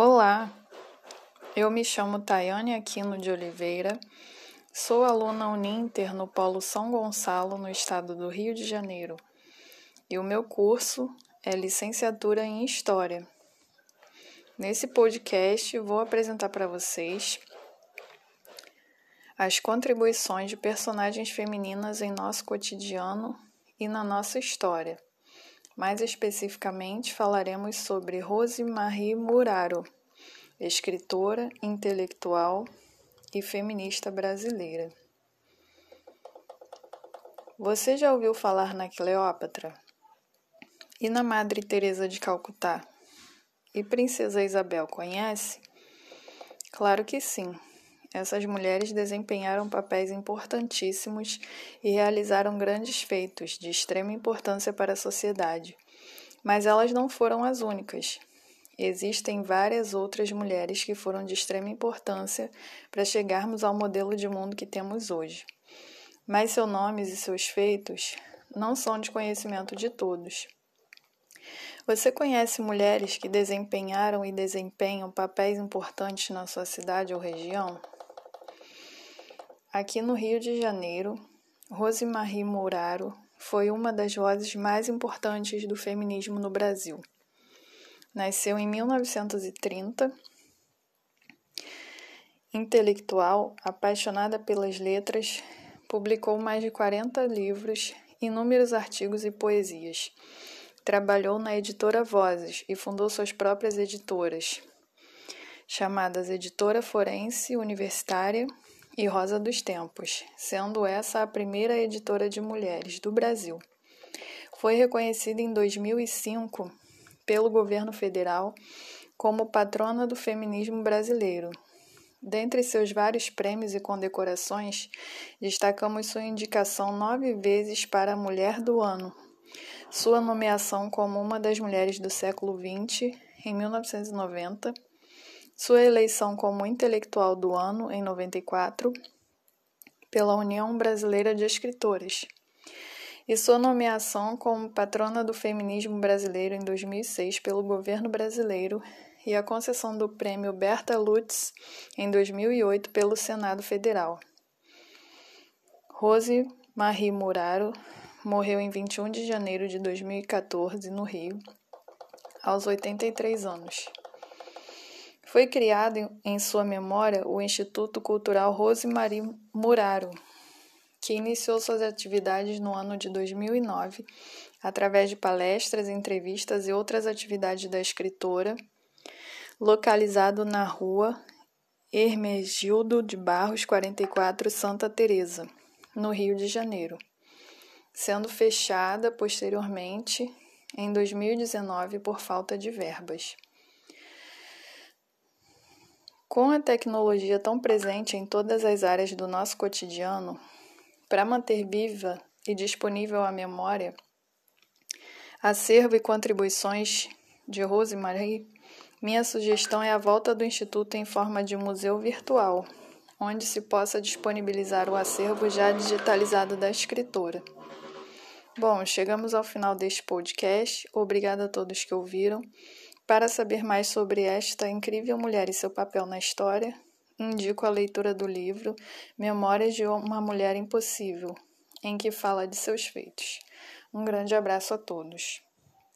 Olá, eu me chamo Tayane Aquino de Oliveira, sou aluna Uninter no Polo São Gonçalo, no estado do Rio de Janeiro, e o meu curso é Licenciatura em História. Nesse podcast, vou apresentar para vocês as contribuições de personagens femininas em nosso cotidiano e na nossa história. Mais especificamente, falaremos sobre Rose Marie Muraro, escritora, intelectual e feminista brasileira. Você já ouviu falar na Cleópatra? E na Madre Teresa de Calcutá? E Princesa Isabel conhece? Claro que sim. Essas mulheres desempenharam papéis importantíssimos e realizaram grandes feitos de extrema importância para a sociedade. Mas elas não foram as únicas. Existem várias outras mulheres que foram de extrema importância para chegarmos ao modelo de mundo que temos hoje. Mas seus nomes e seus feitos não são de conhecimento de todos. Você conhece mulheres que desempenharam e desempenham papéis importantes na sua cidade ou região? Aqui no Rio de Janeiro, Rosemarie Mouraro foi uma das vozes mais importantes do feminismo no Brasil. Nasceu em 1930, intelectual, apaixonada pelas letras, publicou mais de 40 livros, inúmeros artigos e poesias. Trabalhou na editora Vozes e fundou suas próprias editoras, chamadas Editora Forense Universitária e Rosa dos Tempos, sendo essa a primeira editora de mulheres do Brasil. Foi reconhecida em 2005 pelo governo federal como patrona do feminismo brasileiro. Dentre seus vários prêmios e condecorações, destacamos sua indicação nove vezes para a Mulher do Ano, sua nomeação como uma das mulheres do século XX em 1990 sua eleição como intelectual do ano em 94 pela União Brasileira de Escritores e sua nomeação como patrona do feminismo brasileiro em 2006 pelo governo brasileiro e a concessão do prêmio Berta Lutz em 2008 pelo Senado Federal. Rose Marie Muraro morreu em 21 de janeiro de 2014 no Rio, aos 83 anos. Foi criado em sua memória o Instituto Cultural Rosemarie Muraro, que iniciou suas atividades no ano de 2009 através de palestras, entrevistas e outras atividades da escritora, localizado na rua Hermegildo de Barros 44, Santa Teresa, no Rio de Janeiro, sendo fechada posteriormente em 2019 por falta de verbas. Com a tecnologia tão presente em todas as áreas do nosso cotidiano, para manter viva e disponível a memória, acervo e contribuições de Rose Marie, minha sugestão é a volta do Instituto em forma de museu virtual, onde se possa disponibilizar o acervo já digitalizado da escritora. Bom, chegamos ao final deste podcast. Obrigada a todos que ouviram. Para saber mais sobre esta incrível mulher e seu papel na história, indico a leitura do livro Memórias de uma Mulher Impossível, em que fala de seus feitos. Um grande abraço a todos.